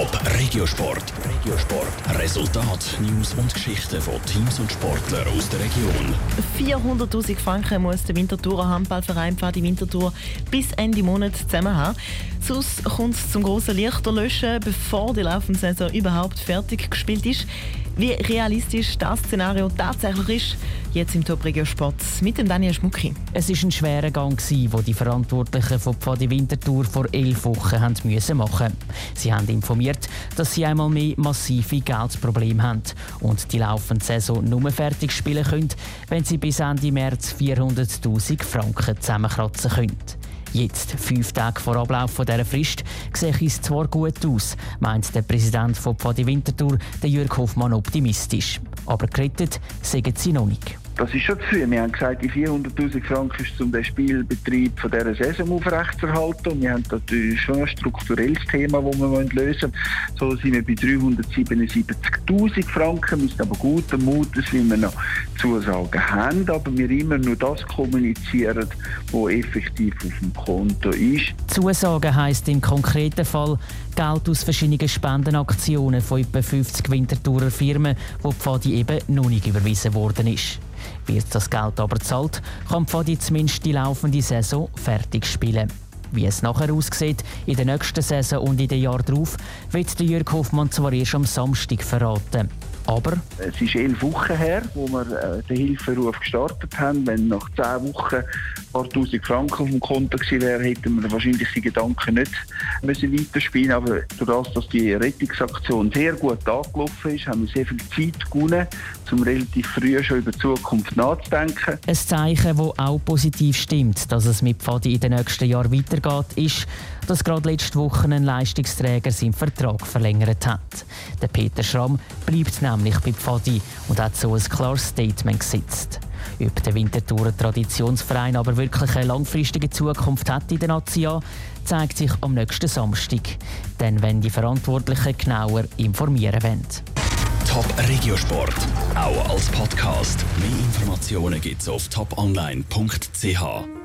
Top Regiosport. Regiosport. Resultat, News und Geschichten von Teams und Sportlern aus der Region. 400.000 Franken muss der Winterthurer Handballverein Pfadi Winterthur bis Ende Monat zusammen haben. Sonst kommt es zum grossen Lichterlöschen, bevor die laufende Saison überhaupt fertig gespielt ist. Wie realistisch das Szenario tatsächlich ist, jetzt im Top Regio Sport mit dem Daniel Schmucki. Es war ein schwerer Gang, den die Verantwortlichen von Pfadi Winterthur vor elf Wochen haben müssen machen Sie haben informiert, dass sie einmal mehr massive Geldprobleme haben und die laufende Saison nur fertig spielen können, wenn sie bis Ende März 400.000 Franken zusammenkratzen können. Jetzt, fünf Tage vor Ablauf dieser Frist, sehe es zwar gut aus, meint der Präsident von Pfadi Winterthur, der Jürg Hoffmann, optimistisch. Aber gerettet sagen sie noch nicht. Das ist schon zu früh. Wir haben gesagt, die 400.000 Franken ist um den Spielbetrieb von dieser Saison aufrechtzuerhalten. Und wir haben natürlich schon ein strukturelles Thema, das wir lösen müssen. So sind wir bei 377.000 Franken. Sind aber guten Mutes, weil wir noch Zusagen haben, aber wir immer nur das kommunizieren, was effektiv auf dem Konto ist. Zusagen heisst im konkreten Fall Geld aus verschiedenen Spendenaktionen von etwa 50 Winterthurer Firmen, wo Pfadi eben noch nicht überwiesen worden ist. Wird das Geld aber zahlt, kann Pfadi zumindest die laufende Saison fertig spielen. Wie es nachher aussieht, in der nächsten Saison und in den Jahren darauf, wird Jürg Hoffmann zwar erst am Samstag verraten. Aber es ist elf Wochen her, wo wir äh, den Hilferuf gestartet haben. Wenn nach zehn Wochen paar tausend Franken auf dem Konto gewesen wäre, hätten wir wahrscheinlich die Gedanken nicht müssen weiterspielen. Aber dadurch, dass die Rettungsaktion sehr gut angelaufen ist, haben wir sehr viel Zeit gewonnen, um relativ früh schon über die Zukunft nachzudenken. Ein Zeichen, das auch positiv stimmt, dass es mit Pfadi in den nächsten Jahren weitergeht, ist, dass gerade letzte Woche ein Leistungsträger seinen Vertrag verlängert hat. Der Peter Schramm bleibt nämlich bei Pfadi und hat so ein klares Statement gesetzt. Ob der Winterthurer Traditionsverein aber wirklich eine langfristige Zukunft hat in der Nation, zeigt sich am nächsten Samstag. Dann wenn die Verantwortlichen genauer informieren wollen. Top Regiosport, auch als Podcast. Mehr Informationen gibt's auf toponline.ch.